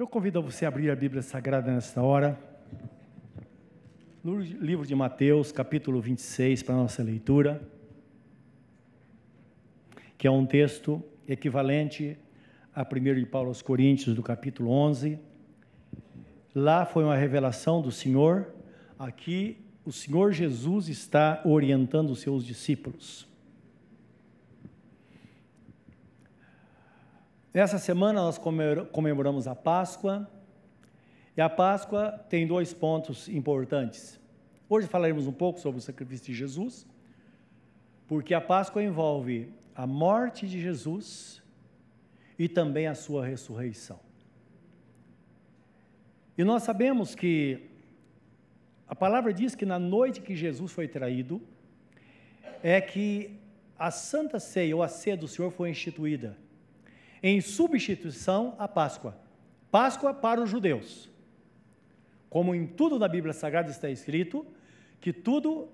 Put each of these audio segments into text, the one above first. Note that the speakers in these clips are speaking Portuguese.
Eu convido você a abrir a Bíblia Sagrada nesta hora, no livro de Mateus, capítulo 26, para a nossa leitura, que é um texto equivalente a 1 de Paulo aos Coríntios, do capítulo 11. Lá foi uma revelação do Senhor, aqui o Senhor Jesus está orientando os seus discípulos. Essa semana nós comemoramos a Páscoa, e a Páscoa tem dois pontos importantes. Hoje falaremos um pouco sobre o sacrifício de Jesus, porque a Páscoa envolve a morte de Jesus e também a sua ressurreição. E nós sabemos que a palavra diz que na noite que Jesus foi traído, é que a Santa Ceia ou a ceia do Senhor foi instituída em substituição à Páscoa. Páscoa para os judeus. Como em tudo na Bíblia Sagrada está escrito, que tudo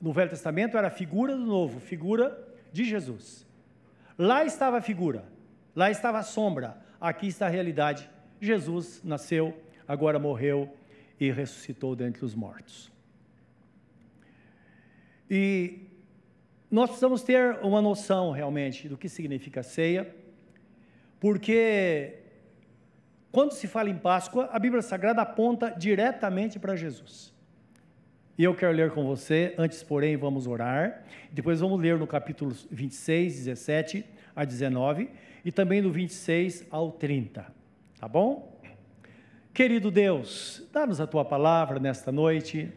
no Velho Testamento era figura do Novo, figura de Jesus. Lá estava a figura, lá estava a sombra, aqui está a realidade. Jesus nasceu, agora morreu e ressuscitou dentre os mortos. E nós precisamos ter uma noção realmente do que significa ceia porque quando se fala em Páscoa, a Bíblia Sagrada aponta diretamente para Jesus. E eu quero ler com você, antes, porém, vamos orar. Depois vamos ler no capítulo 26, 17 a 19 e também do 26 ao 30. Tá bom? Querido Deus, dá-nos a tua palavra nesta noite.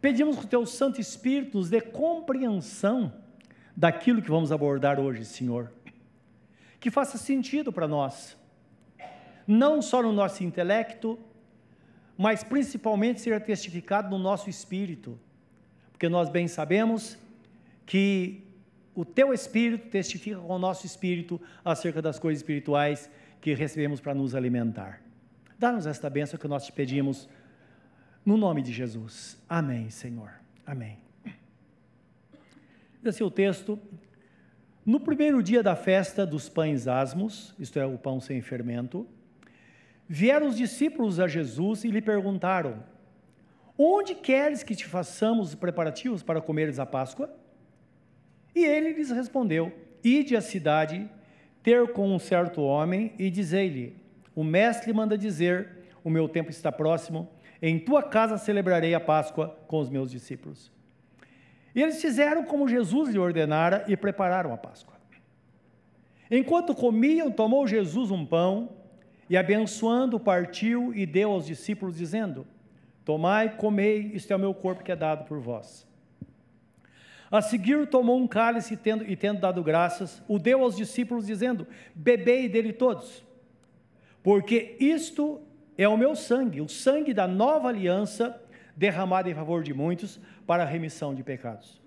Pedimos que o teu Santo Espírito nos dê compreensão daquilo que vamos abordar hoje, Senhor que faça sentido para nós, não só no nosso intelecto, mas principalmente seja testificado no nosso espírito, porque nós bem sabemos que o teu espírito testifica com o nosso espírito acerca das coisas espirituais que recebemos para nos alimentar. Dá-nos esta bênção que nós te pedimos, no nome de Jesus. Amém, Senhor. Amém. Esse é o texto no primeiro dia da festa dos pães asmos, isto é, o pão sem fermento, vieram os discípulos a Jesus e lhe perguntaram: Onde queres que te façamos os preparativos para comeres a Páscoa? E ele lhes respondeu: Ide à cidade, ter com um certo homem e dizei-lhe: O mestre manda dizer: O meu tempo está próximo, em tua casa celebrarei a Páscoa com os meus discípulos. E eles fizeram como Jesus lhe ordenara e prepararam a Páscoa. Enquanto comiam, tomou Jesus um pão e, abençoando, partiu e deu aos discípulos, dizendo: Tomai, comei, isto é o meu corpo que é dado por vós. A seguir, tomou um cálice tendo, e, tendo dado graças, o deu aos discípulos, dizendo: Bebei dele todos, porque isto é o meu sangue, o sangue da nova aliança derramada em favor de muitos para a remissão de pecados.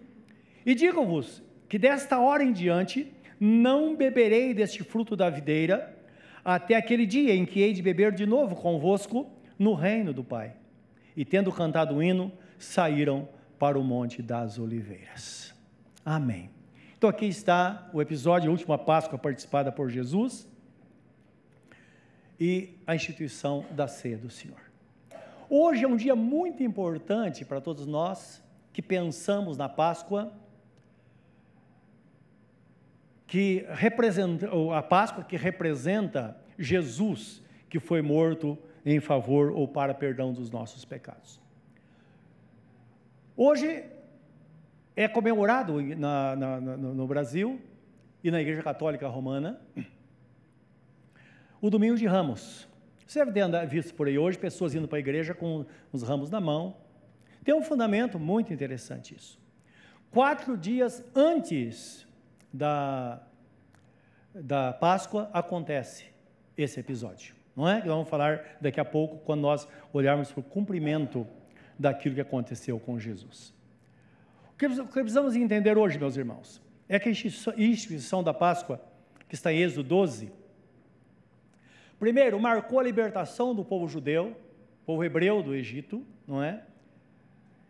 E digo-vos que desta hora em diante não beberei deste fruto da videira até aquele dia em que hei de beber de novo convosco no reino do Pai. E tendo cantado o hino, saíram para o Monte das Oliveiras. Amém. Então aqui está o episódio, a última Páscoa participada por Jesus e a instituição da ceia do Senhor. Hoje é um dia muito importante para todos nós que pensamos na Páscoa, que representa a Páscoa que representa Jesus que foi morto em favor ou para perdão dos nossos pecados. Hoje é comemorado na, na, no Brasil e na Igreja Católica Romana o Domingo de Ramos. Você deve ter visto por aí hoje pessoas indo para a igreja com os ramos na mão. Tem um fundamento muito interessante isso. Quatro dias antes da, da Páscoa acontece esse episódio, não é? Vamos falar daqui a pouco quando nós olharmos para o cumprimento daquilo que aconteceu com Jesus. O que precisamos entender hoje, meus irmãos, é que a instituição da Páscoa, que está em Êxodo 12, Primeiro, marcou a libertação do povo judeu, povo hebreu do Egito, não é?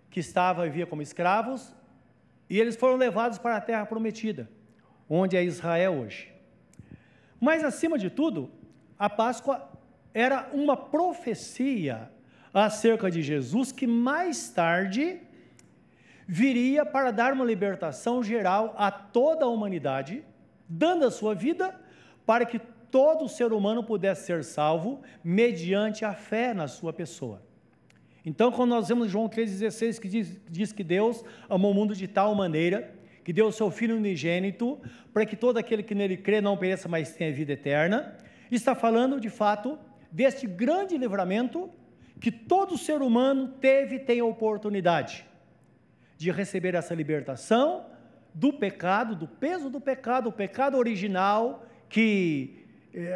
Que estava e vivia como escravos, e eles foram levados para a terra prometida, onde é Israel hoje. Mas, acima de tudo, a Páscoa era uma profecia acerca de Jesus que mais tarde viria para dar uma libertação geral a toda a humanidade, dando a sua vida para que todo ser humano pudesse ser salvo mediante a fé na sua pessoa. Então, quando nós vemos João 3,16, que diz, diz que Deus amou o mundo de tal maneira que deu o seu Filho unigênito, para que todo aquele que nele crê não pereça, mas tenha vida eterna, está falando, de fato, deste grande livramento que todo ser humano teve e tem a oportunidade de receber essa libertação do pecado, do peso do pecado, o pecado original que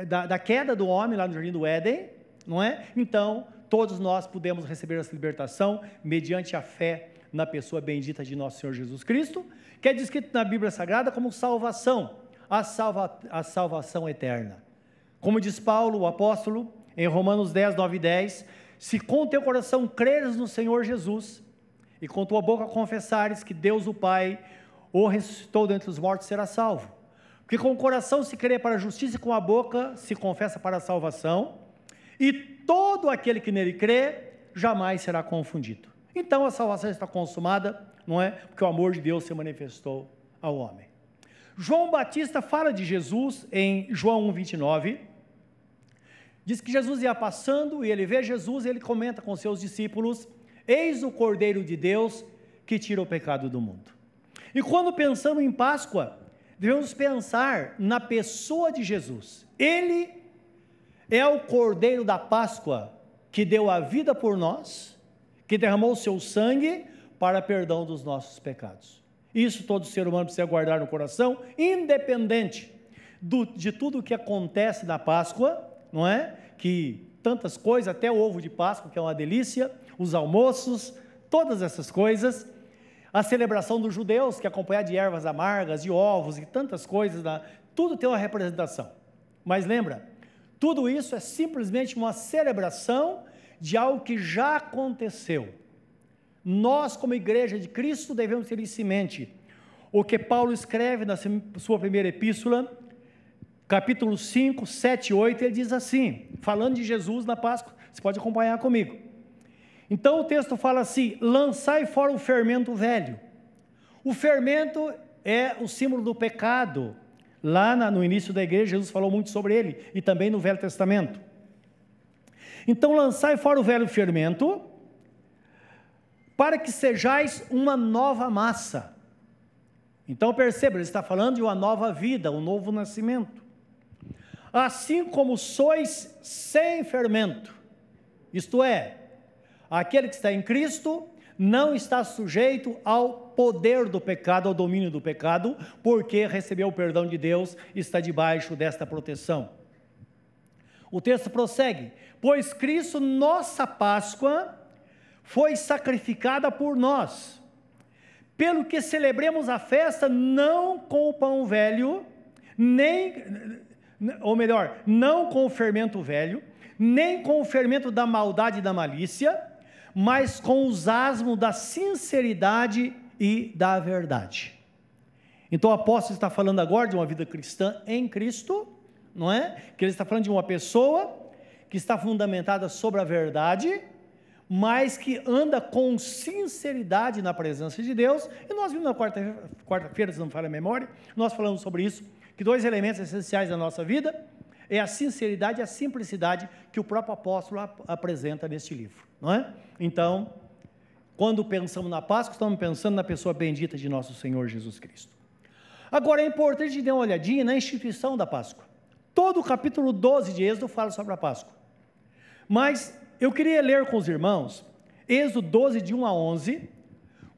da, da, queda do homem lá no jardim do Éden, não é? Então todos nós podemos receber essa libertação mediante a fé na pessoa bendita de nosso Senhor Jesus Cristo, que é descrito na Bíblia Sagrada como salvação, a, salva, a salvação eterna. Como diz Paulo, o apóstolo, em Romanos 10, 9 e 10, se com teu coração creres no Senhor Jesus e com tua boca confessares que Deus o Pai o ressuscitou dentre os mortos, será salvo. Porque com o coração se crê para a justiça e com a boca se confessa para a salvação, e todo aquele que nele crê jamais será confundido. Então a salvação está consumada, não é? Porque o amor de Deus se manifestou ao homem. João Batista fala de Jesus em João 1:29. Diz que Jesus ia passando e ele vê Jesus e ele comenta com seus discípulos: Eis o Cordeiro de Deus que tira o pecado do mundo. E quando pensamos em Páscoa, devemos pensar na pessoa de Jesus. Ele é o Cordeiro da Páscoa que deu a vida por nós, que derramou o seu sangue para perdão dos nossos pecados. Isso todo ser humano precisa guardar no coração, independente do, de tudo o que acontece na Páscoa, não é? Que tantas coisas, até o ovo de Páscoa, que é uma delícia, os almoços, todas essas coisas, a celebração dos judeus, que acompanhada de ervas amargas, de ovos e tantas coisas, tudo tem uma representação. Mas lembra, tudo isso é simplesmente uma celebração de algo que já aconteceu. Nós, como igreja de Cristo, devemos ter isso em mente. O que Paulo escreve na sua primeira epístola, capítulo 5, 7 e 8, ele diz assim, falando de Jesus na Páscoa, você pode acompanhar comigo. Então o texto fala assim: lançai fora o fermento velho. O fermento é o símbolo do pecado. Lá no início da igreja, Jesus falou muito sobre ele, e também no Velho Testamento. Então lançai fora o velho fermento, para que sejais uma nova massa. Então perceba, ele está falando de uma nova vida, um novo nascimento. Assim como sois sem fermento, isto é, Aquele que está em Cristo não está sujeito ao poder do pecado, ao domínio do pecado, porque recebeu o perdão de Deus e está debaixo desta proteção. O texto prossegue: Pois Cristo, nossa Páscoa, foi sacrificada por nós, pelo que celebremos a festa não com o pão velho, nem, ou melhor, não com o fermento velho, nem com o fermento da maldade e da malícia, mas com os asmos da sinceridade e da verdade. Então o apóstolo está falando agora de uma vida cristã em Cristo, não é? Que ele está falando de uma pessoa que está fundamentada sobre a verdade, mas que anda com sinceridade na presença de Deus. E nós vimos na quarta-feira, quarta se não me falha a memória, nós falamos sobre isso, que dois elementos essenciais da nossa vida é a sinceridade e a simplicidade que o próprio apóstolo ap apresenta neste livro, não é? Então, quando pensamos na Páscoa, estamos pensando na pessoa bendita de nosso Senhor Jesus Cristo. Agora é importante dar uma olhadinha na instituição da Páscoa. Todo o capítulo 12 de Êxodo fala sobre a Páscoa. Mas eu queria ler com os irmãos Êxodo 12, de 1 a 11,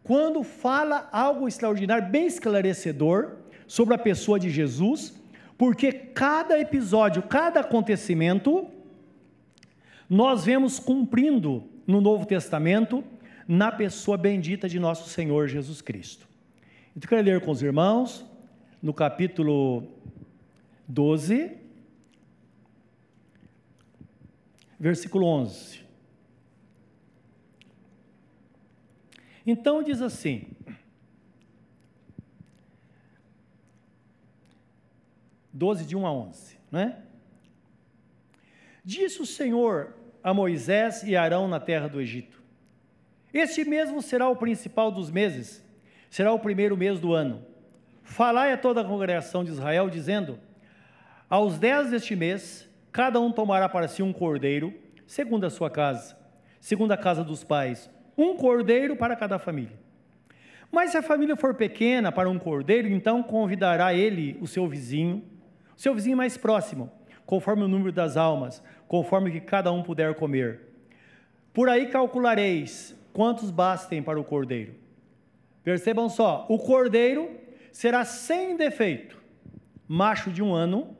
quando fala algo extraordinário, bem esclarecedor, sobre a pessoa de Jesus porque cada episódio, cada acontecimento, nós vemos cumprindo no Novo Testamento, na pessoa bendita de nosso Senhor Jesus Cristo. Então, quero ler com os irmãos, no capítulo 12, versículo 11. Então diz assim: 12, de 1 a 11, né? Disse o Senhor a Moisés e Arão na terra do Egito: Este mesmo será o principal dos meses, será o primeiro mês do ano. Falai a toda a congregação de Israel, dizendo: Aos dez deste mês, cada um tomará para si um cordeiro, segundo a sua casa, segundo a casa dos pais, um cordeiro para cada família. Mas se a família for pequena para um cordeiro, então convidará ele o seu vizinho, o seu vizinho mais próximo, conforme o número das almas, conforme que cada um puder comer. Por aí calculareis quantos bastem para o cordeiro. Percebam só, o cordeiro será sem defeito, macho de um ano,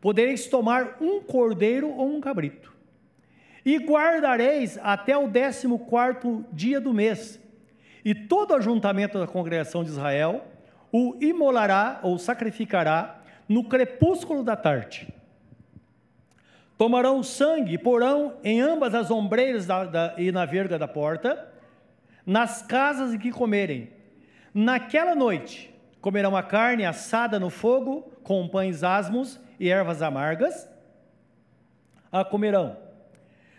podereis tomar um cordeiro ou um cabrito. E guardareis até o décimo quarto dia do mês, e todo ajuntamento da congregação de Israel o imolará ou sacrificará no crepúsculo da tarde. Tomarão sangue e porão em ambas as ombreiras da, da, e na verga da porta, nas casas em que comerem. Naquela noite comerão a carne assada no fogo, com pães asmos e ervas amargas. A comerão.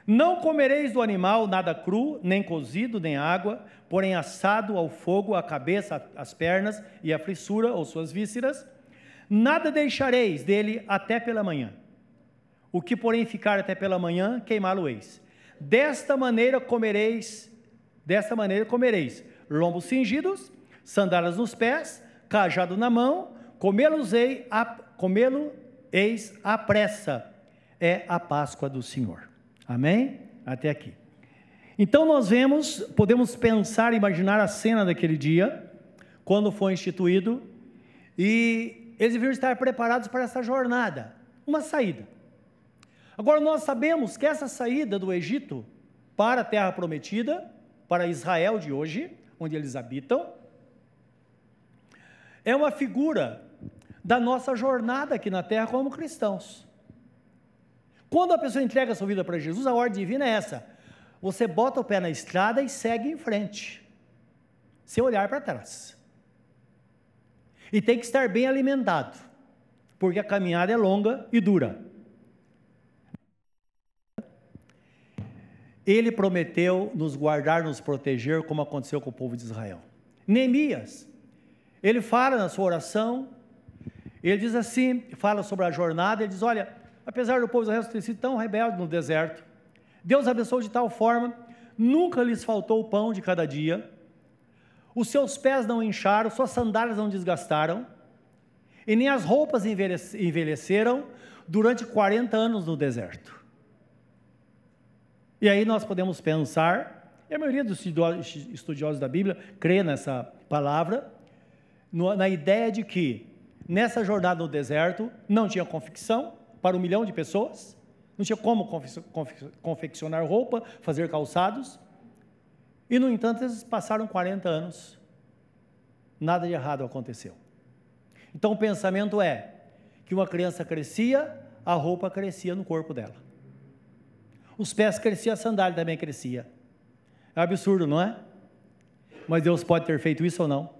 Não comereis do animal nada cru, nem cozido, nem água, porém assado ao fogo a cabeça, as pernas e a frissura ou suas vísceras. Nada deixareis dele até pela manhã. O que, porém, ficar até pela manhã, queimá-lo-eis. Desta maneira comereis, desta maneira comereis lombos cingidos, sandálias nos pés, cajado na mão, comê-los-eis comê à pressa. É a Páscoa do Senhor. Amém? Até aqui. Então nós vemos, podemos pensar, imaginar a cena daquele dia, quando foi instituído, e eles deviam estar preparados para essa jornada, uma saída. Agora nós sabemos que essa saída do Egito para a terra prometida, para Israel de hoje, onde eles habitam, é uma figura da nossa jornada aqui na terra como cristãos. Quando a pessoa entrega a sua vida para Jesus, a ordem divina é essa: você bota o pé na estrada e segue em frente, sem olhar para trás. E tem que estar bem alimentado, porque a caminhada é longa e dura. Ele prometeu nos guardar, nos proteger, como aconteceu com o povo de Israel. Neemias, ele fala na sua oração, ele diz assim, fala sobre a jornada, ele diz: Olha, apesar do povo de Israel ter sido tão rebelde no deserto, Deus abençoou de tal forma, nunca lhes faltou o pão de cada dia, os seus pés não incharam, suas sandálias não desgastaram, e nem as roupas envelheceram durante 40 anos no deserto. E aí nós podemos pensar, e a maioria dos estudiosos da Bíblia crê nessa palavra, na ideia de que nessa jornada no deserto não tinha confecção, para um milhão de pessoas, não tinha como confeccionar roupa, fazer calçados, e no entanto eles passaram 40 anos, nada de errado aconteceu. Então o pensamento é que uma criança crescia, a roupa crescia no corpo dela. Os pés cresciam, a sandália também crescia. É absurdo, não é? Mas Deus pode ter feito isso ou não?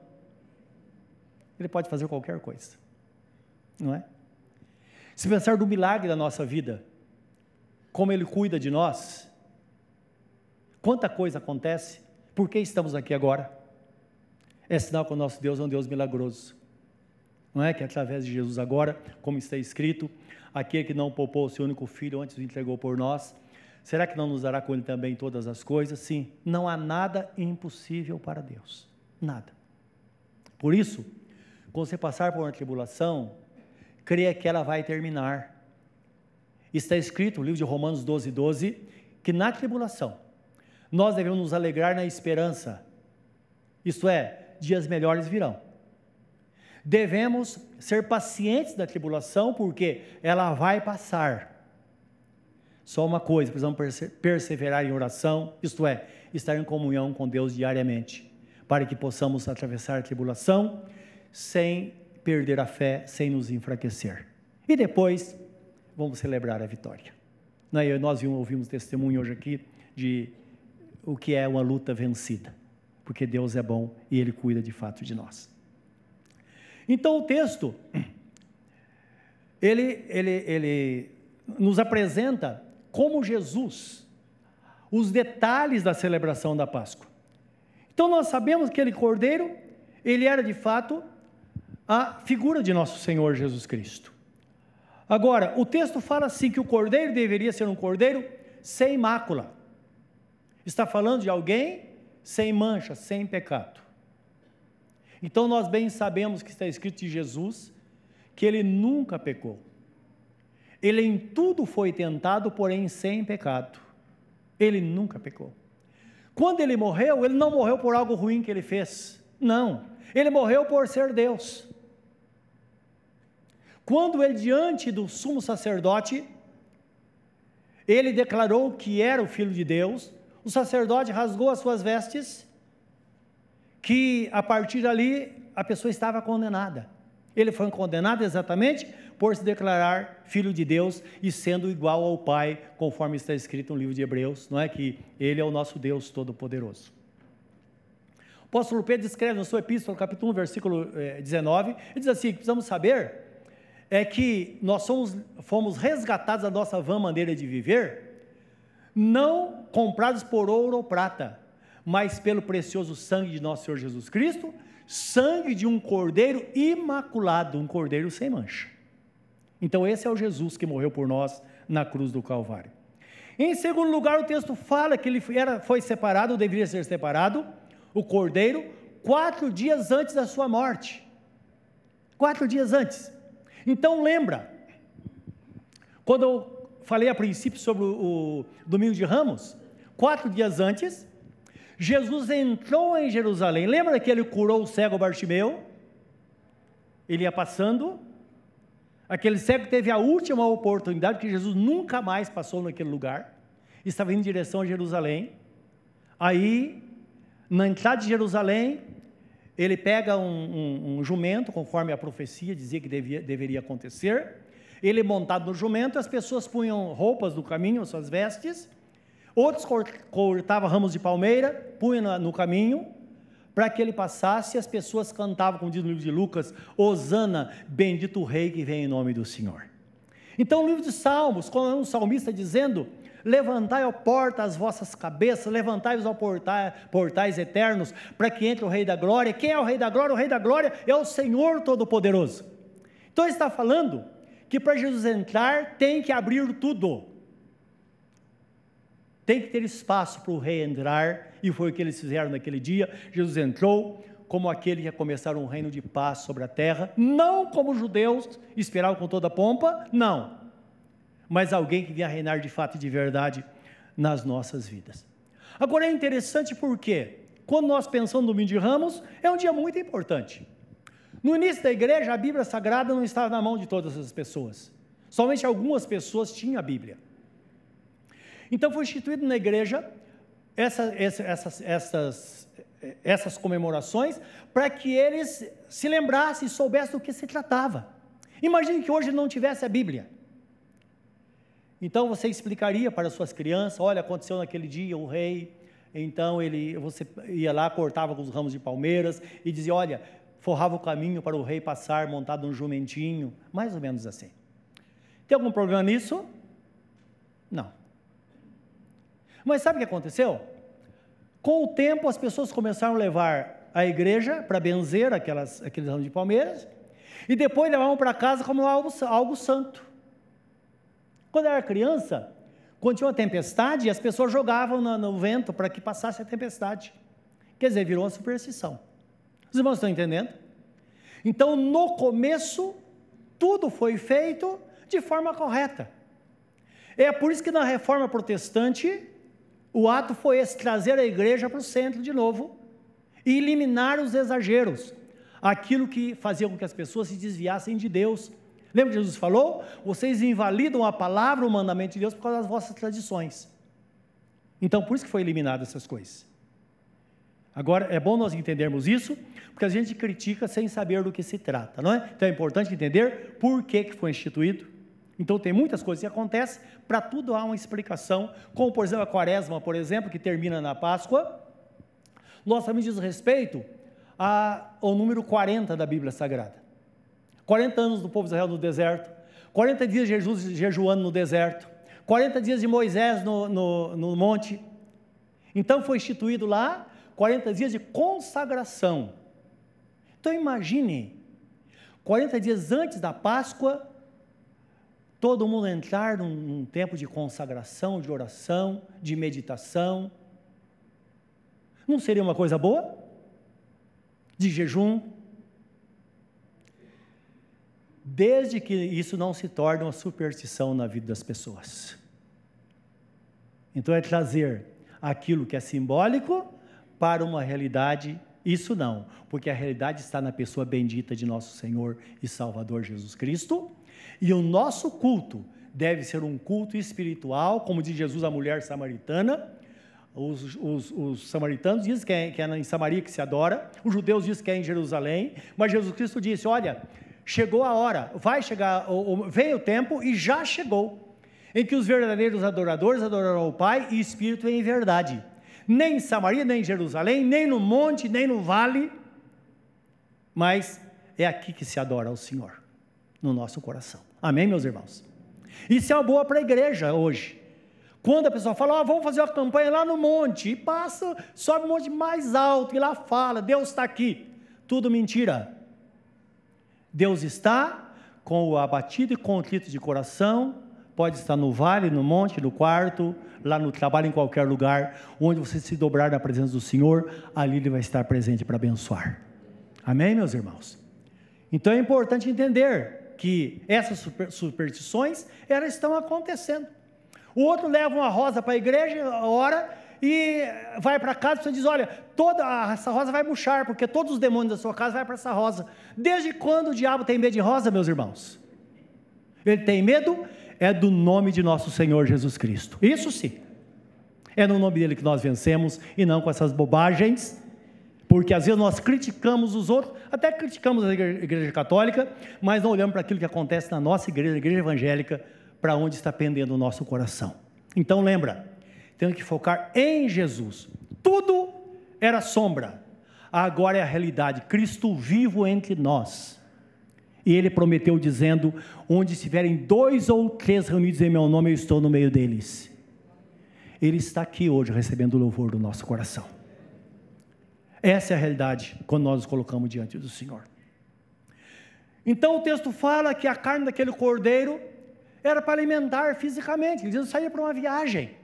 Ele pode fazer qualquer coisa, não é? Se pensar do milagre da nossa vida, como Ele cuida de nós, quanta coisa acontece, por que estamos aqui agora? É sinal que o nosso Deus é um Deus milagroso. Não é que através de Jesus agora, como está escrito, aquele que não poupou o seu único filho antes o entregou por nós, será que não nos dará com ele também todas as coisas? Sim, não há nada impossível para Deus. Nada. Por isso, quando você passar por uma tribulação, creia que ela vai terminar. Está escrito no livro de Romanos 12, 12, que na tribulação nós devemos nos alegrar na esperança, isto é, dias melhores virão. Devemos ser pacientes da tribulação, porque ela vai passar. Só uma coisa, precisamos perseverar em oração, isto é, estar em comunhão com Deus diariamente, para que possamos atravessar a tribulação sem perder a fé sem nos enfraquecer. E depois, vamos celebrar a vitória. É? Nós ouvimos testemunho hoje aqui de o que é uma luta vencida, porque Deus é bom e Ele cuida de fato de nós. Então o texto, ele, ele, ele nos apresenta como Jesus, os detalhes da celebração da Páscoa. Então nós sabemos que aquele cordeiro, ele era de fato a figura de nosso Senhor Jesus Cristo. Agora, o texto fala assim que o cordeiro deveria ser um cordeiro sem mácula. Está falando de alguém sem mancha, sem pecado. Então nós bem sabemos que está escrito de Jesus que ele nunca pecou. Ele em tudo foi tentado, porém sem pecado. Ele nunca pecou. Quando ele morreu, ele não morreu por algo ruim que ele fez. Não. Ele morreu por ser Deus. Quando ele, diante do sumo sacerdote, ele declarou que era o filho de Deus, o sacerdote rasgou as suas vestes, que a partir dali a pessoa estava condenada. Ele foi condenado exatamente por se declarar filho de Deus e sendo igual ao Pai, conforme está escrito no livro de Hebreus, não é que ele é o nosso Deus todo-poderoso. O apóstolo Pedro escreve no seu epístola, capítulo 1, versículo 19, eh, ele diz assim: precisamos saber é que nós somos, fomos resgatados da nossa vã maneira de viver, não comprados por ouro ou prata, mas pelo precioso sangue de nosso Senhor Jesus Cristo, sangue de um cordeiro imaculado, um cordeiro sem mancha. Então, esse é o Jesus que morreu por nós na cruz do Calvário. Em segundo lugar, o texto fala que ele era, foi separado, deveria ser separado, o cordeiro, quatro dias antes da sua morte. Quatro dias antes. Então, lembra, quando eu falei a princípio sobre o, o domingo de Ramos, quatro dias antes, Jesus entrou em Jerusalém. Lembra que ele curou o cego Bartimeu? Ele ia passando. Aquele cego teve a última oportunidade, porque Jesus nunca mais passou naquele lugar. Estava indo em direção a Jerusalém. Aí, na entrada de Jerusalém, ele pega um, um, um jumento, conforme a profecia dizia que devia, deveria acontecer. Ele montado no jumento, as pessoas punham roupas no caminho, suas vestes, Outros cortavam ramos de palmeira, punham no caminho, para que ele passasse, e as pessoas cantavam, como diz no livro de Lucas, Osana, bendito o rei que vem em nome do Senhor. Então, o livro de Salmos, quando é um salmista dizendo, levantai, ó porta, as vossas cabeças, levantai-vos, ó portais, portais eternos, para que entre o Rei da Glória. Quem é o Rei da Glória? O Rei da Glória é o Senhor Todo-Poderoso. Então, ele está falando que para Jesus entrar, tem que abrir tudo. Tem que ter espaço para o rei entrar, e foi o que eles fizeram naquele dia. Jesus entrou como aquele que ia começar um reino de paz sobre a terra, não como os judeus esperavam com toda pompa, não, mas alguém que vinha reinar de fato e de verdade nas nossas vidas. Agora é interessante porque, quando nós pensamos no domingo de Ramos, é um dia muito importante. No início da igreja, a Bíblia Sagrada não estava na mão de todas as pessoas. Somente algumas pessoas tinham a Bíblia. Então foi instituído na igreja essa, essa, essas, essas, essas comemorações para que eles se lembrassem e soubessem do que se tratava. Imagine que hoje não tivesse a Bíblia. Então você explicaria para suas crianças: olha, aconteceu naquele dia o rei, então ele, você ia lá, cortava com os ramos de palmeiras e dizia: olha, forrava o caminho para o rei passar montado num jumentinho, mais ou menos assim. Tem algum problema nisso? Não. Mas sabe o que aconteceu? Com o tempo, as pessoas começaram a levar a igreja para benzer aquelas, aqueles ramos de palmeiras, e depois levavam para casa como algo, algo santo. Quando eu era criança, quando tinha uma tempestade, as pessoas jogavam no, no vento para que passasse a tempestade. Quer dizer, virou uma superstição. Os irmãos estão entendendo? Então, no começo, tudo foi feito de forma correta. É por isso que na reforma protestante, o ato foi esse, trazer a igreja para o centro de novo e eliminar os exageros, aquilo que fazia com que as pessoas se desviassem de Deus. Lembra que Jesus falou? Vocês invalidam a palavra, o mandamento de Deus por causa das vossas tradições. Então, por isso que foi eliminado essas coisas. Agora, é bom nós entendermos isso, porque a gente critica sem saber do que se trata, não é? Então é importante entender por que, que foi instituído, então tem muitas coisas que acontecem, para tudo há uma explicação, como por exemplo a quaresma, por exemplo, que termina na Páscoa. Nós também diz respeito ao número 40 da Bíblia Sagrada. 40 anos do povo de Israel no deserto, 40 dias de Jesus jejuando no deserto, 40 dias de Moisés no, no, no monte. Então foi instituído lá 40 dias de consagração. Então imagine, 40 dias antes da Páscoa, todo mundo entrar num, num tempo de consagração, de oração, de meditação. Não seria uma coisa boa? De jejum. Desde que isso não se torne uma superstição na vida das pessoas. Então é trazer aquilo que é simbólico para uma realidade isso não, porque a realidade está na pessoa bendita de nosso Senhor e Salvador Jesus Cristo, e o nosso culto deve ser um culto espiritual, como diz Jesus à mulher samaritana. Os, os, os samaritanos dizem que é, que é em Samaria que se adora, os judeus dizem que é em Jerusalém, mas Jesus Cristo disse: Olha, chegou a hora, vai chegar, veio o tempo e já chegou, em que os verdadeiros adoradores adorarão o Pai e Espírito em verdade. Nem em Samaria, nem em Jerusalém, nem no monte, nem no vale, mas é aqui que se adora ao Senhor, no nosso coração. Amém, meus irmãos? Isso é uma boa para a igreja hoje. Quando a pessoa fala, vamos fazer uma campanha lá no monte, e passa, sobe um monte mais alto, e lá fala, Deus está aqui. Tudo mentira. Deus está com o abatido e contrito de coração, pode estar no vale, no monte, no quarto, lá no trabalho, em qualquer lugar, onde você se dobrar na presença do Senhor, ali Ele vai estar presente para abençoar. Amém, meus irmãos? Então é importante entender que essas superstições elas estão acontecendo. O outro leva uma rosa para a igreja, ora, e vai para casa e diz: Olha, toda essa rosa vai murchar, porque todos os demônios da sua casa vão para essa rosa. Desde quando o diabo tem medo de rosa, meus irmãos? Ele tem medo é do nome de nosso Senhor Jesus Cristo. Isso sim. É no nome dele que nós vencemos e não com essas bobagens porque às vezes nós criticamos os outros, até criticamos a igreja católica, mas não olhamos para aquilo que acontece na nossa igreja, a igreja evangélica, para onde está pendendo o nosso coração. Então lembra, temos que focar em Jesus. Tudo era sombra, agora é a realidade, Cristo vivo entre nós. E ele prometeu dizendo: Onde estiverem dois ou três reunidos em meu nome, eu estou no meio deles. Ele está aqui hoje recebendo o louvor do nosso coração. Essa é a realidade quando nós nos colocamos diante do Senhor. Então o texto fala que a carne daquele cordeiro era para alimentar fisicamente, eles saíam para uma viagem.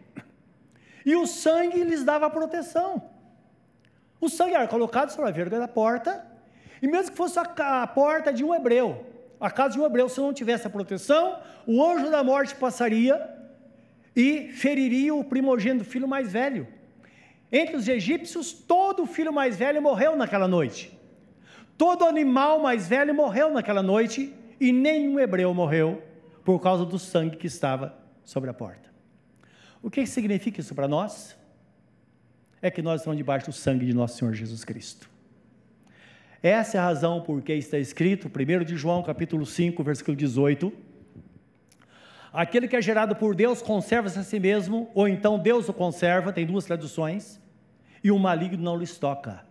E o sangue lhes dava proteção. O sangue era colocado sobre a verga da porta, e mesmo que fosse a, a porta de um hebreu, a casa de um hebreu, se não tivesse a proteção, o anjo da morte passaria e feriria o primogênito, filho mais velho. Entre os egípcios, todo filho mais velho morreu naquela noite. Todo animal mais velho morreu naquela noite e nenhum hebreu morreu por causa do sangue que estava sobre a porta. O que significa isso para nós? É que nós estamos debaixo do sangue de nosso Senhor Jesus Cristo. Essa é a razão por que está escrito, 1 de João, capítulo 5, versículo 18, Aquele que é gerado por Deus conserva-se a si mesmo, ou então Deus o conserva, tem duas traduções e o maligno não lhes toca.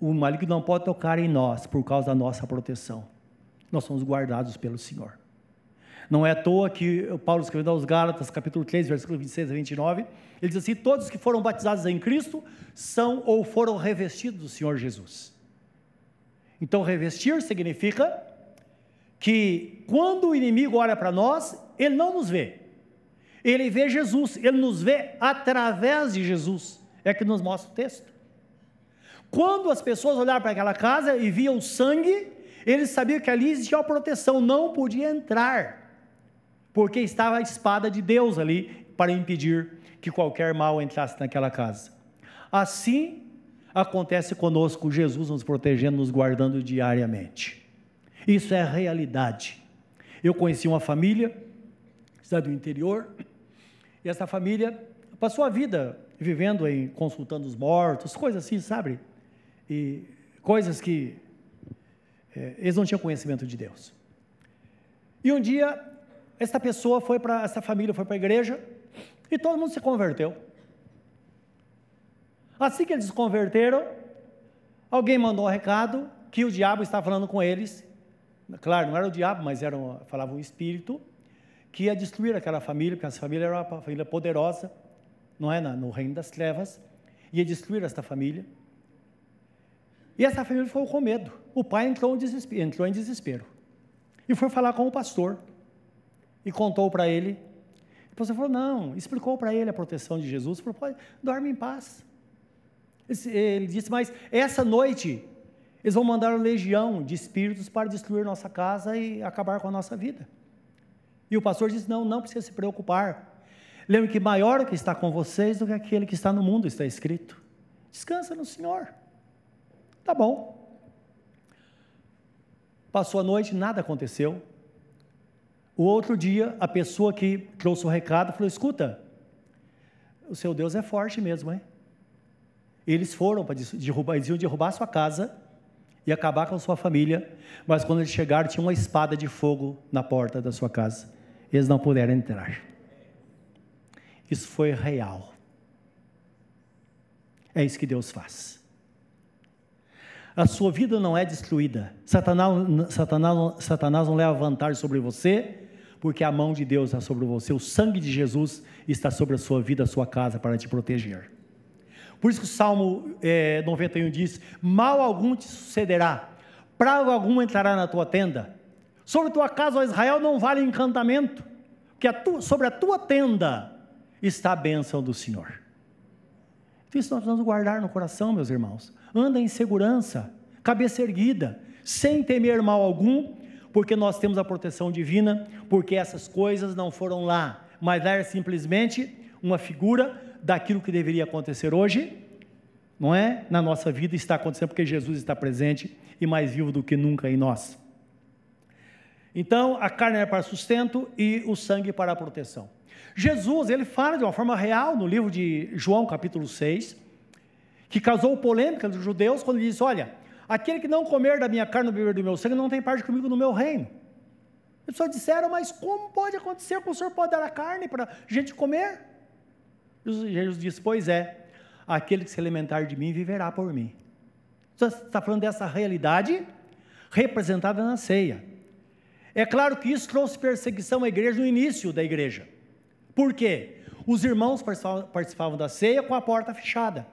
O maligno não pode tocar em nós por causa da nossa proteção. Nós somos guardados pelo Senhor. Não é à toa que Paulo escrevendo aos Gálatas, capítulo 3, versículo 26 a 29, ele diz assim: Todos que foram batizados em Cristo são ou foram revestidos do Senhor Jesus. Então, revestir significa que quando o inimigo olha para nós, ele não nos vê, ele vê Jesus, ele nos vê através de Jesus. É que nos mostra o texto. Quando as pessoas olharam para aquela casa e viam o sangue, eles sabiam que ali existia uma proteção, não podia entrar, porque estava a espada de Deus ali para impedir que qualquer mal entrasse naquela casa. Assim acontece conosco, Jesus nos protegendo, nos guardando diariamente. Isso é realidade. Eu conheci uma família, cidade do interior, e essa família passou a vida vivendo em consultando os mortos, coisas assim, sabe? E coisas que é, eles não tinham conhecimento de Deus. E um dia, essa pessoa foi para, essa família foi para a igreja e todo mundo se converteu. Assim que eles se converteram, alguém mandou um recado que o diabo estava falando com eles. Claro, não era o diabo, mas era um, falava um espírito que ia destruir aquela família, porque essa família era uma família poderosa, não é? No reino das trevas, ia destruir esta família. E essa família ficou com medo. O pai entrou em desespero, entrou em desespero. E foi falar com o pastor. E contou para ele. O pastor falou: não, explicou para ele a proteção de Jesus. Falou: pode, dorme em paz. Ele disse: mas essa noite eles vão mandar uma legião de espíritos para destruir nossa casa e acabar com a nossa vida. E o pastor disse: não, não precisa se preocupar. Lembre que maior o que está com vocês do que aquele que está no mundo, está escrito. Descansa no Senhor. Tá bom. Passou a noite, nada aconteceu. O outro dia, a pessoa que trouxe o recado falou: escuta, o seu Deus é forte mesmo, hein? Eles foram para derrubar, eles iam derrubar a sua casa e acabar com a sua família, mas quando eles chegaram, tinha uma espada de fogo na porta da sua casa. Eles não puderam entrar. Isso foi real. É isso que Deus faz a sua vida não é destruída. Satanás, Satanás, Satanás não leva vantagem sobre você, porque a mão de Deus está sobre você, o sangue de Jesus está sobre a sua vida, a sua casa, para te proteger. Por isso que o Salmo é, 91 diz: Mal algum te sucederá, praga algum entrará na tua tenda. Sobre tua casa, ó Israel, não vale encantamento, porque sobre a tua tenda está a bênção do Senhor. Então, isso nós precisamos guardar no coração, meus irmãos anda em segurança, cabeça erguida, sem temer mal algum, porque nós temos a proteção divina, porque essas coisas não foram lá, mas era simplesmente uma figura daquilo que deveria acontecer hoje, não é? Na nossa vida está acontecendo porque Jesus está presente e mais vivo do que nunca em nós. Então, a carne é para sustento e o sangue para proteção. Jesus, ele fala de uma forma real no livro de João, capítulo 6, que causou polêmica dos judeus quando ele disse: Olha, aquele que não comer da minha carne ou beber do meu sangue não tem parte comigo no meu reino. As pessoas disseram: Mas como pode acontecer que o senhor pode dar a carne para a gente comer? Jesus disse: Pois é, aquele que se alimentar de mim viverá por mim. Você está falando dessa realidade representada na ceia. É claro que isso trouxe perseguição à igreja no início da igreja. Por quê? Os irmãos participavam da ceia com a porta fechada.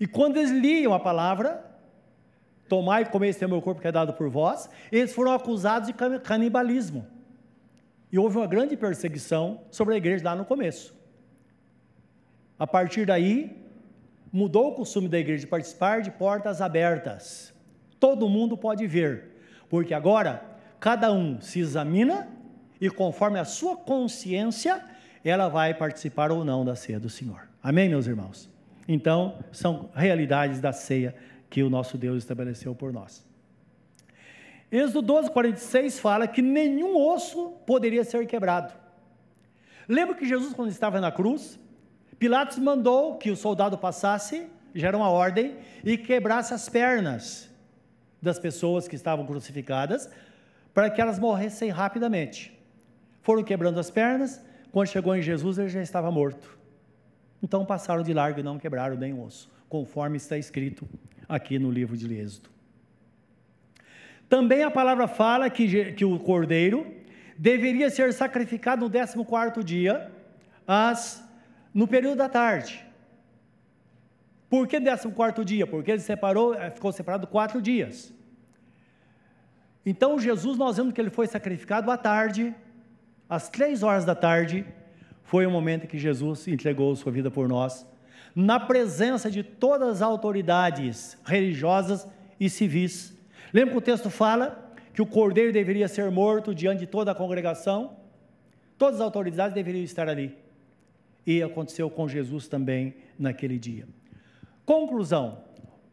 E quando eles liam a palavra, tomai e comei este meu corpo que é dado por vós, eles foram acusados de canibalismo. E houve uma grande perseguição sobre a igreja lá no começo. A partir daí, mudou o costume da igreja de participar de portas abertas. Todo mundo pode ver, porque agora cada um se examina e conforme a sua consciência, ela vai participar ou não da ceia do Senhor. Amém, meus irmãos? Então, são realidades da ceia que o nosso Deus estabeleceu por nós. Êxodo 12, 46 fala que nenhum osso poderia ser quebrado. Lembra que Jesus, quando estava na cruz, Pilatos mandou que o soldado passasse, já era uma ordem, e quebrasse as pernas das pessoas que estavam crucificadas, para que elas morressem rapidamente. Foram quebrando as pernas, quando chegou em Jesus, ele já estava morto. Então passaram de largo e não quebraram nem osso, conforme está escrito aqui no livro de Êxodo. Também a palavra fala que, que o cordeiro deveria ser sacrificado no 14 dia, as, no período da tarde. Por que 14 dia? Porque ele separou, eh, ficou separado quatro dias. Então Jesus, nós vemos que ele foi sacrificado à tarde, às três horas da tarde, foi o momento que Jesus entregou sua vida por nós, na presença de todas as autoridades religiosas e civis. Lembra que o texto fala que o cordeiro deveria ser morto diante de toda a congregação? Todas as autoridades deveriam estar ali. E aconteceu com Jesus também naquele dia. Conclusão: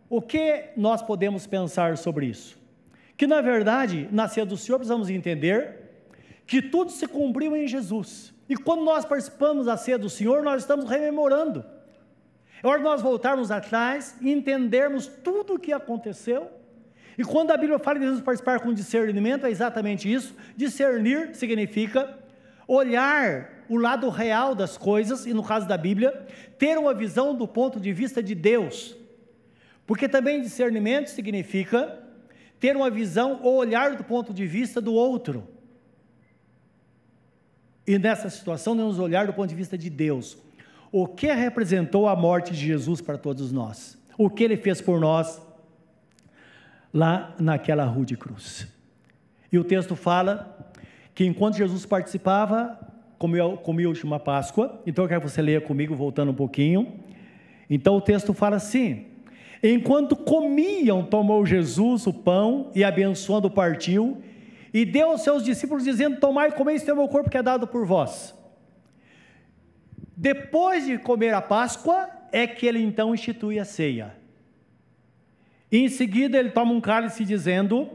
o que nós podemos pensar sobre isso? Que na verdade, na ceia do Senhor, precisamos entender que tudo se cumpriu em Jesus. E quando nós participamos da ceia do Senhor, nós estamos rememorando. É hora de nós voltarmos atrás e entendermos tudo o que aconteceu. E quando a Bíblia fala de Jesus participar com discernimento, é exatamente isso. Discernir significa olhar o lado real das coisas, e no caso da Bíblia, ter uma visão do ponto de vista de Deus. Porque também discernimento significa ter uma visão ou olhar do ponto de vista do outro. E nessa situação, devemos olhar do ponto de vista de Deus. O que representou a morte de Jesus para todos nós? O que ele fez por nós lá naquela rua de cruz? E o texto fala que enquanto Jesus participava, comia, comia a última Páscoa. Então eu quero que você leia comigo, voltando um pouquinho. Então o texto fala assim: Enquanto comiam, tomou Jesus o pão e abençoando partiu e deu aos seus discípulos, dizendo: Tomai e comei, este é o meu corpo que é dado por vós. Depois de comer a Páscoa, é que ele então institui a ceia. E em seguida ele toma um cálice dizendo: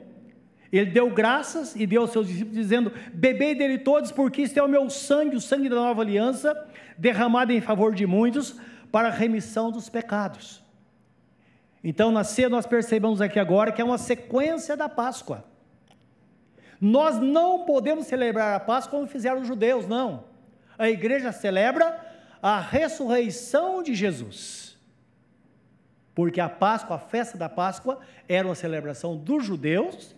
Ele deu graças e deu aos seus discípulos, dizendo: Bebei dele todos, porque este é o meu sangue, o sangue da nova aliança, derramado em favor de muitos, para a remissão dos pecados. Então, na ceia, nós percebemos aqui agora que é uma sequência da Páscoa. Nós não podemos celebrar a Páscoa como fizeram os judeus, não. A igreja celebra a ressurreição de Jesus. Porque a Páscoa, a festa da Páscoa, era uma celebração dos judeus,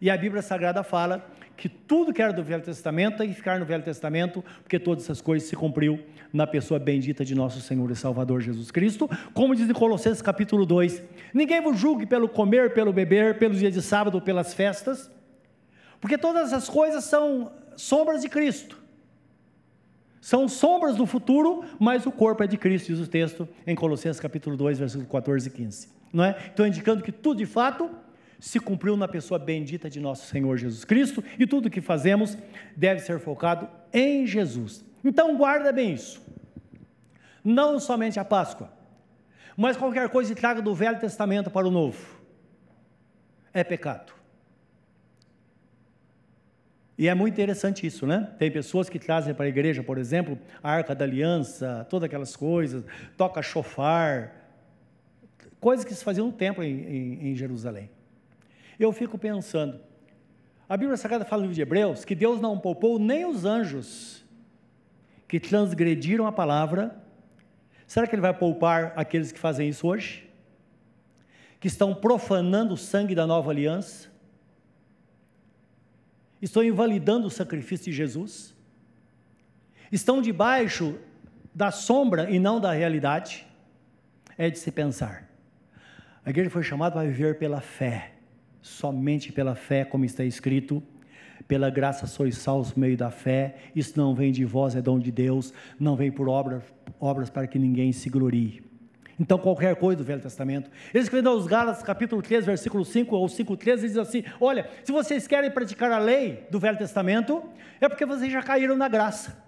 e a Bíblia Sagrada fala que tudo que era do Velho Testamento tem que ficar no Velho Testamento, porque todas essas coisas se cumpriu na pessoa bendita de nosso Senhor e Salvador Jesus Cristo, como diz em Colossenses capítulo 2: Ninguém vos julgue pelo comer, pelo beber, pelos dias de sábado, pelas festas, porque todas essas coisas são sombras de Cristo. São sombras do futuro, mas o corpo é de Cristo, diz o texto em Colossenses capítulo 2, versículo 14 e 15. Não é? Então, indicando que tudo de fato se cumpriu na pessoa bendita de nosso Senhor Jesus Cristo e tudo que fazemos deve ser focado em Jesus. Então, guarda bem isso. Não somente a Páscoa, mas qualquer coisa que traga do Velho Testamento para o Novo é pecado. E é muito interessante isso, né? Tem pessoas que trazem para a igreja, por exemplo, a Arca da Aliança, todas aquelas coisas, toca chofar, coisas que se faziam no templo em, em, em Jerusalém. Eu fico pensando, a Bíblia Sagrada fala no livro de Hebreus que Deus não poupou nem os anjos que transgrediram a palavra. Será que Ele vai poupar aqueles que fazem isso hoje? Que estão profanando o sangue da nova aliança? Estão invalidando o sacrifício de Jesus? Estão debaixo da sombra e não da realidade? É de se pensar. A igreja foi chamada para viver pela fé, somente pela fé, como está escrito. Pela graça sois salvos no meio da fé, isso não vem de vós, é dom de Deus, não vem por obras, obras para que ninguém se glorie. Então, qualquer coisa do Velho Testamento. Ele escreveu aos Gálatas, capítulo 3, versículo 5 ou 5, 13, ele diz assim: Olha, se vocês querem praticar a lei do Velho Testamento, é porque vocês já caíram na graça.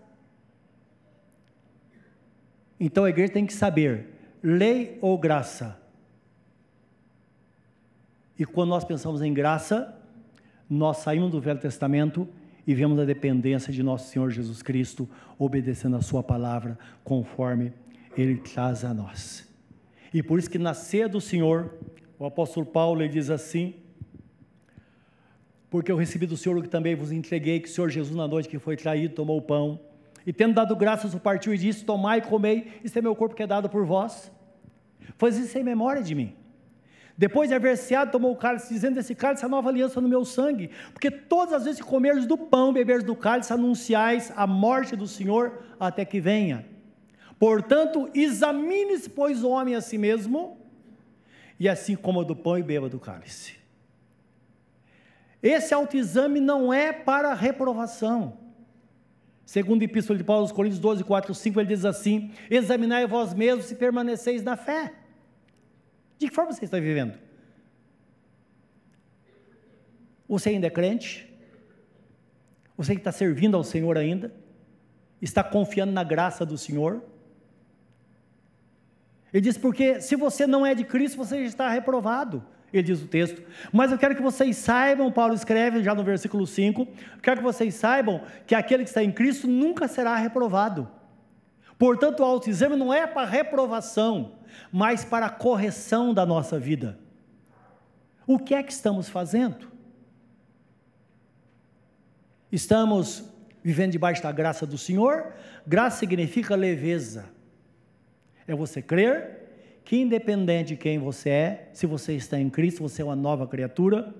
Então a igreja tem que saber: lei ou graça? E quando nós pensamos em graça, nós saímos do Velho Testamento e vemos a dependência de nosso Senhor Jesus Cristo, obedecendo a Sua palavra, conforme Ele traz a nós. E por isso que na ceia do Senhor, o apóstolo Paulo ele diz assim: Porque eu recebi do Senhor o que também vos entreguei, que o Senhor Jesus, na noite que foi traído, tomou o pão, e tendo dado graças, o partiu e disse: Tomai e comei, isso é meu corpo que é dado por vós. Faz isso em memória de mim. Depois de haver ceado, tomou o cálice, dizendo: Esse cálice é a nova aliança no meu sangue. Porque todas as vezes que comeres do pão, beberes do cálice, anunciais a morte do Senhor até que venha. Portanto, examine-se, pois, o homem a si mesmo, e assim coma do pão e beba do cálice. Esse autoexame não é para reprovação. Segundo a Epístola de Paulo aos Coríntios 12, 4, 5, ele diz assim: Examinai vós mesmos se permaneceis na fé. De que forma você está vivendo? Você ainda é crente? Você está servindo ao Senhor ainda? Está confiando na graça do Senhor? Ele diz, porque se você não é de Cristo, você já está reprovado. Ele diz o texto. Mas eu quero que vocês saibam, Paulo escreve já no versículo 5, quero que vocês saibam que aquele que está em Cristo nunca será reprovado. Portanto, o autoexame não é para reprovação, mas para correção da nossa vida. O que é que estamos fazendo? Estamos vivendo debaixo da graça do Senhor? Graça significa leveza é você crer que, independente de quem você é, se você está em Cristo, você é uma nova criatura,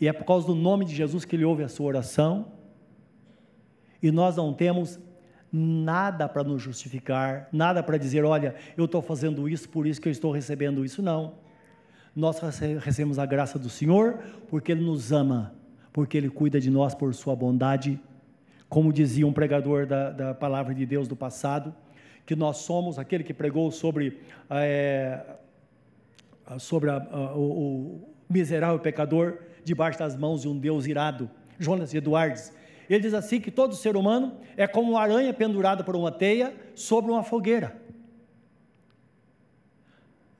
e é por causa do nome de Jesus que Ele ouve a sua oração. E nós não temos nada para nos justificar, nada para dizer, olha, eu estou fazendo isso, por isso que eu estou recebendo isso. Não. Nós recebemos a graça do Senhor porque Ele nos ama, porque Ele cuida de nós por Sua bondade. Como dizia um pregador da, da palavra de Deus do passado, que nós somos aquele que pregou sobre, é, sobre a, a, o, o miserável pecador debaixo das mãos de um Deus irado, Jonas Eduardes ele diz assim que todo ser humano é como uma aranha pendurada por uma teia sobre uma fogueira.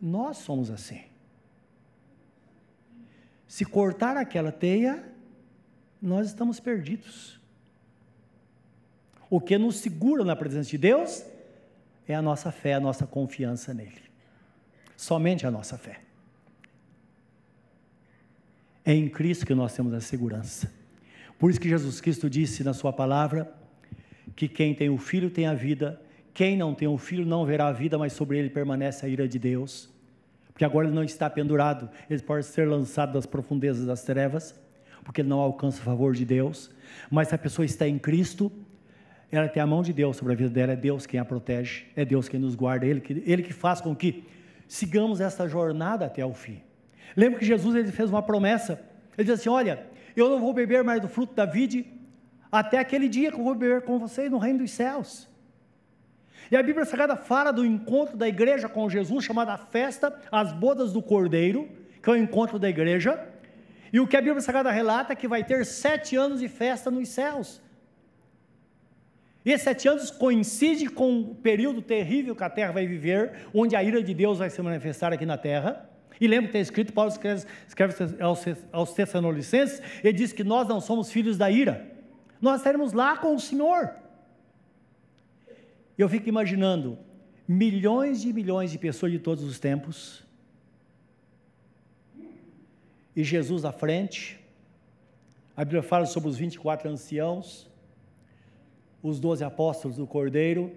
Nós somos assim. Se cortar aquela teia, nós estamos perdidos. O que nos segura na presença de Deus é a nossa fé, a nossa confiança nele. Somente a nossa fé. É em Cristo que nós temos a segurança. Por isso que Jesus Cristo disse na sua palavra que quem tem o filho tem a vida, quem não tem o filho não verá a vida, mas sobre ele permanece a ira de Deus. Porque agora ele não está pendurado, ele pode ser lançado das profundezas das trevas, porque ele não alcança o favor de Deus. Mas se a pessoa está em Cristo, ela tem a mão de Deus sobre a vida dela, é Deus quem a protege, é Deus quem nos guarda, ele que, ele que faz com que sigamos essa jornada até o fim. Lembra que Jesus ele fez uma promessa, ele disse assim: Olha, eu não vou beber mais do fruto da vide até aquele dia que eu vou beber com vocês no reino dos céus. E a Bíblia Sagrada fala do encontro da igreja com Jesus, chamada festa, as bodas do Cordeiro, que é o encontro da igreja. E o que a Bíblia Sagrada relata é que vai ter sete anos de festa nos céus. E esses sete anos coincide com o período terrível que a terra vai viver, onde a ira de Deus vai se manifestar aqui na terra. E lembra que está escrito, Paulo escreve, escreve aos, aos Tessalonicenses, ele diz que nós não somos filhos da ira, nós estaremos lá com o Senhor. Eu fico imaginando milhões e milhões de pessoas de todos os tempos, e Jesus à frente, a Bíblia fala sobre os 24 anciãos, os 12 apóstolos do Cordeiro,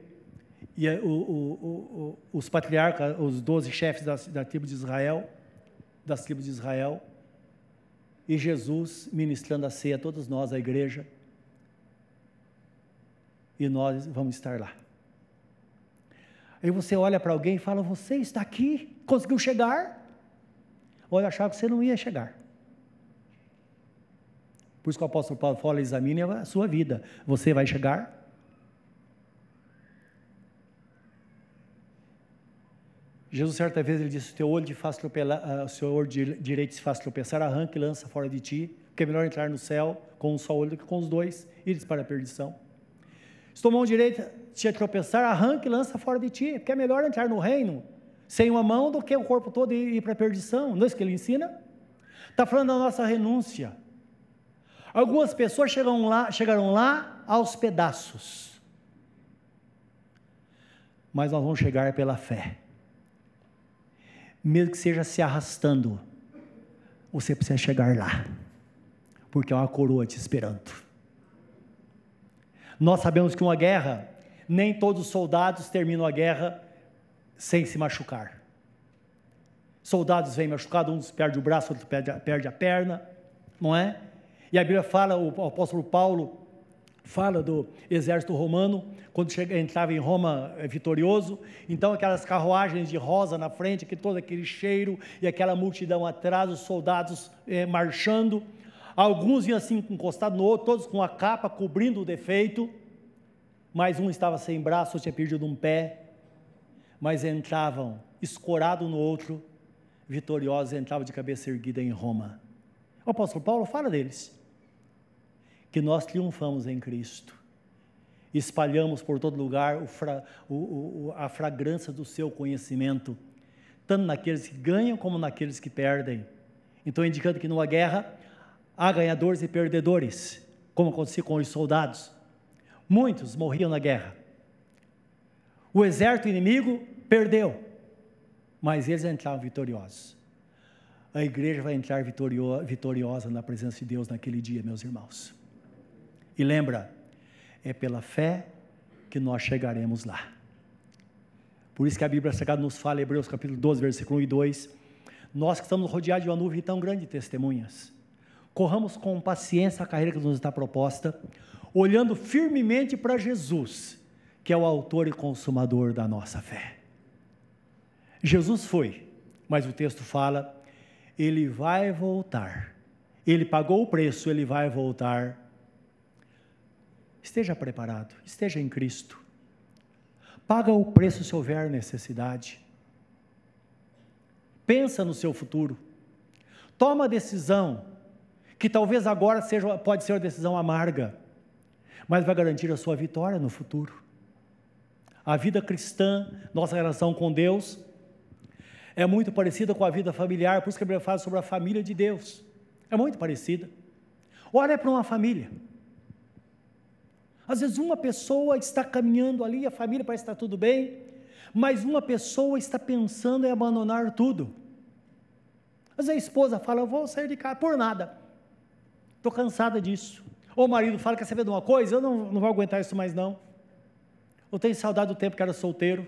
e o, o, o, os patriarcas, os doze chefes da, da tribo de Israel, das tribos de Israel, e Jesus ministrando a ceia a todos nós, a igreja, e nós vamos estar lá. Aí você olha para alguém e fala: Você está aqui? Conseguiu chegar? Ou eu achava que você não ia chegar. Por isso que o apóstolo Paulo fala: examine a sua vida. Você vai chegar? Jesus, certa vez, ele disse: O teu olho, de faz tropelar, uh, o seu olho direito se faz tropeçar, arranca e lança fora de ti, porque é melhor entrar no céu com um só olho do que com os dois, ires para a perdição. Se tua mão direita te tropeçar, arranca e lança fora de ti, porque é melhor entrar no reino sem uma mão do que o corpo todo ir para a perdição. Não é isso que ele ensina? Está falando da nossa renúncia. Algumas pessoas chegaram lá, chegaram lá aos pedaços, mas nós vamos chegar pela fé mesmo que seja se arrastando, você precisa chegar lá, porque é uma coroa te esperando. Nós sabemos que uma guerra, nem todos os soldados terminam a guerra sem se machucar. Soldados vêm machucados, uns perdem o braço, outro perde, perde a perna, não é? E a Bíblia fala, o apóstolo Paulo fala do exército romano, quando chega, entrava em Roma é, vitorioso, então aquelas carruagens de rosa na frente, que todo aquele cheiro e aquela multidão atrás, os soldados é, marchando, alguns vinham assim encostados no outro, todos com a capa cobrindo o defeito, mas um estava sem braço, tinha perdido um pé, mas entravam escorado no outro, vitoriosos, entravam de cabeça erguida em Roma. O apóstolo Paulo fala deles que nós triunfamos em Cristo. Espalhamos por todo lugar o fra, o, o, a fragrância do seu conhecimento, tanto naqueles que ganham como naqueles que perdem. Então, indicando que numa guerra há ganhadores e perdedores, como acontecia com os soldados. Muitos morriam na guerra. O exército inimigo perdeu, mas eles entraram vitoriosos. A igreja vai entrar vitoriosa na presença de Deus naquele dia, meus irmãos. E lembra, é pela fé que nós chegaremos lá. Por isso que a Bíblia Sagrada nos fala, Hebreus capítulo 12, versículo 1 e 2, nós que estamos rodeados de uma nuvem tão grande de testemunhas, corramos com paciência a carreira que nos está proposta, olhando firmemente para Jesus, que é o autor e consumador da nossa fé. Jesus foi, mas o texto fala, ele vai voltar. Ele pagou o preço, ele vai voltar. Esteja preparado, esteja em Cristo. Paga o preço se houver necessidade. Pensa no seu futuro. Toma a decisão que talvez agora seja, pode ser uma decisão amarga, mas vai garantir a sua vitória no futuro. A vida cristã, nossa relação com Deus, é muito parecida com a vida familiar, por isso que a Bíblia fala sobre a família de Deus. É muito parecida. Olha para uma família. Às vezes uma pessoa está caminhando ali, a família parece estar tudo bem, mas uma pessoa está pensando em abandonar tudo. Às vezes a esposa fala, eu vou sair de casa por nada. Estou cansada disso. Ou o marido fala, quer saber de uma coisa? Eu não, não vou aguentar isso mais não. Eu tenho saudade do tempo que era solteiro.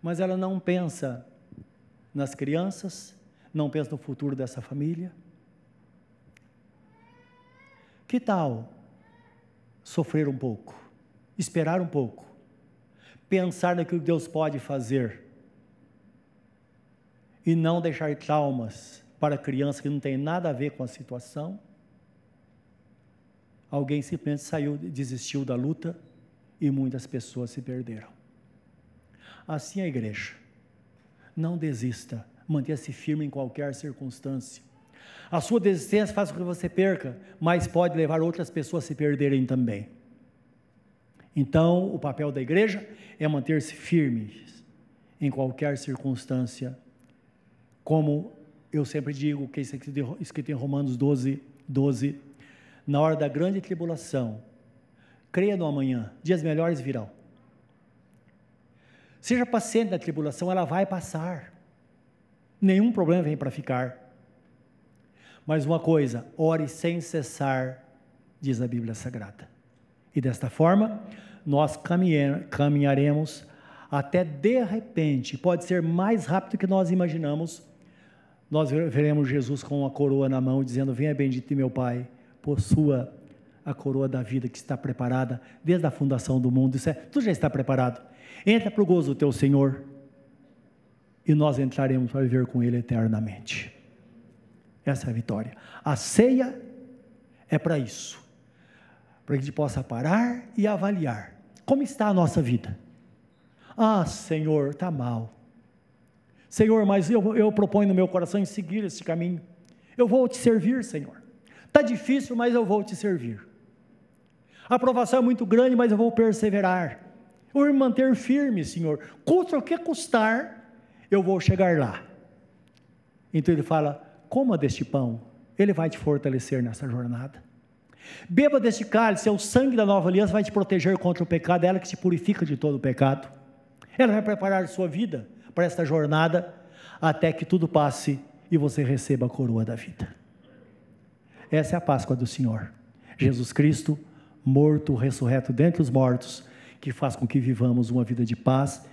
Mas ela não pensa nas crianças, não pensa no futuro dessa família. Que tal sofrer um pouco, esperar um pouco, pensar naquilo que Deus pode fazer e não deixar traumas para a criança que não tem nada a ver com a situação? Alguém simplesmente saiu, desistiu da luta e muitas pessoas se perderam. Assim é a igreja. Não desista, mantenha-se firme em qualquer circunstância. A sua desistência faz com que você perca, mas pode levar outras pessoas a se perderem também. Então, o papel da igreja é manter-se firme em qualquer circunstância, como eu sempre digo, que é escrito em Romanos 12, 12, na hora da grande tribulação, creia no amanhã, dias melhores virão. Seja paciente na tribulação, ela vai passar. Nenhum problema vem para ficar. Mas uma coisa, ore sem cessar, diz a Bíblia Sagrada. E desta forma, nós caminharemos até de repente, pode ser mais rápido que nós imaginamos, nós veremos Jesus com uma coroa na mão, dizendo: Venha bendito meu Pai, possua a coroa da vida que está preparada desde a fundação do mundo. Isso é, tu já está preparado. Entra para o gozo do teu Senhor e nós entraremos para viver com Ele eternamente. Essa é a vitória. A ceia é para isso. Para que a gente possa parar e avaliar como está a nossa vida. Ah, Senhor, está mal. Senhor, mas eu, eu proponho no meu coração em seguir esse caminho. Eu vou te servir, Senhor. Está difícil, mas eu vou te servir. A aprovação é muito grande, mas eu vou perseverar. Eu vou me manter firme, Senhor. Custa o que custar, eu vou chegar lá. Então ele fala: coma deste pão, ele vai te fortalecer nessa jornada. Beba deste cálice, é o sangue da nova aliança, vai te proteger contra o pecado, é ela que te purifica de todo o pecado. Ela vai preparar a sua vida para esta jornada, até que tudo passe e você receba a coroa da vida. Essa é a Páscoa do Senhor. Jesus Cristo, morto, ressurreto dentre os mortos, que faz com que vivamos uma vida de paz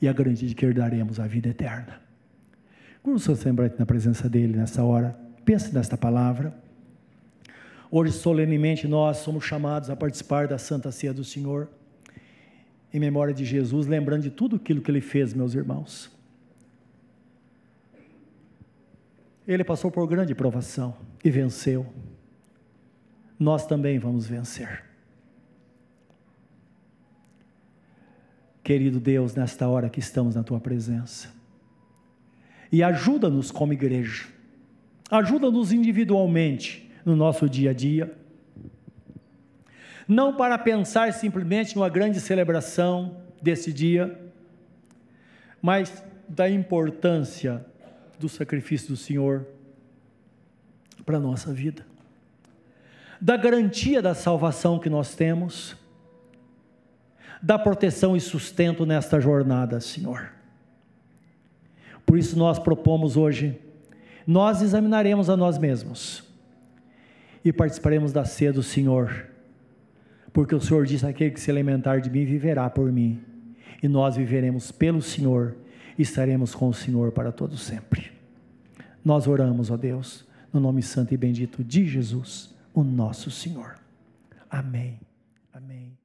e a garantia de que herdaremos a vida eterna. Curva o seu semblante na presença dele nessa hora. Pense nesta palavra. Hoje, solenemente, nós somos chamados a participar da Santa Ceia do Senhor, em memória de Jesus, lembrando de tudo aquilo que ele fez, meus irmãos. Ele passou por grande provação e venceu. Nós também vamos vencer. Querido Deus, nesta hora que estamos na tua presença, e ajuda-nos como igreja, ajuda-nos individualmente no nosso dia a dia, não para pensar simplesmente numa grande celebração desse dia, mas da importância do sacrifício do Senhor para a nossa vida, da garantia da salvação que nós temos, da proteção e sustento nesta jornada, Senhor. Por isso nós propomos hoje, nós examinaremos a nós mesmos e participaremos da ceia do Senhor, porque o Senhor disse: aquele que se alimentar de mim viverá por mim, e nós viveremos pelo Senhor e estaremos com o Senhor para todo sempre. Nós oramos, ó Deus, no nome santo e bendito de Jesus, o nosso Senhor. Amém. Amém.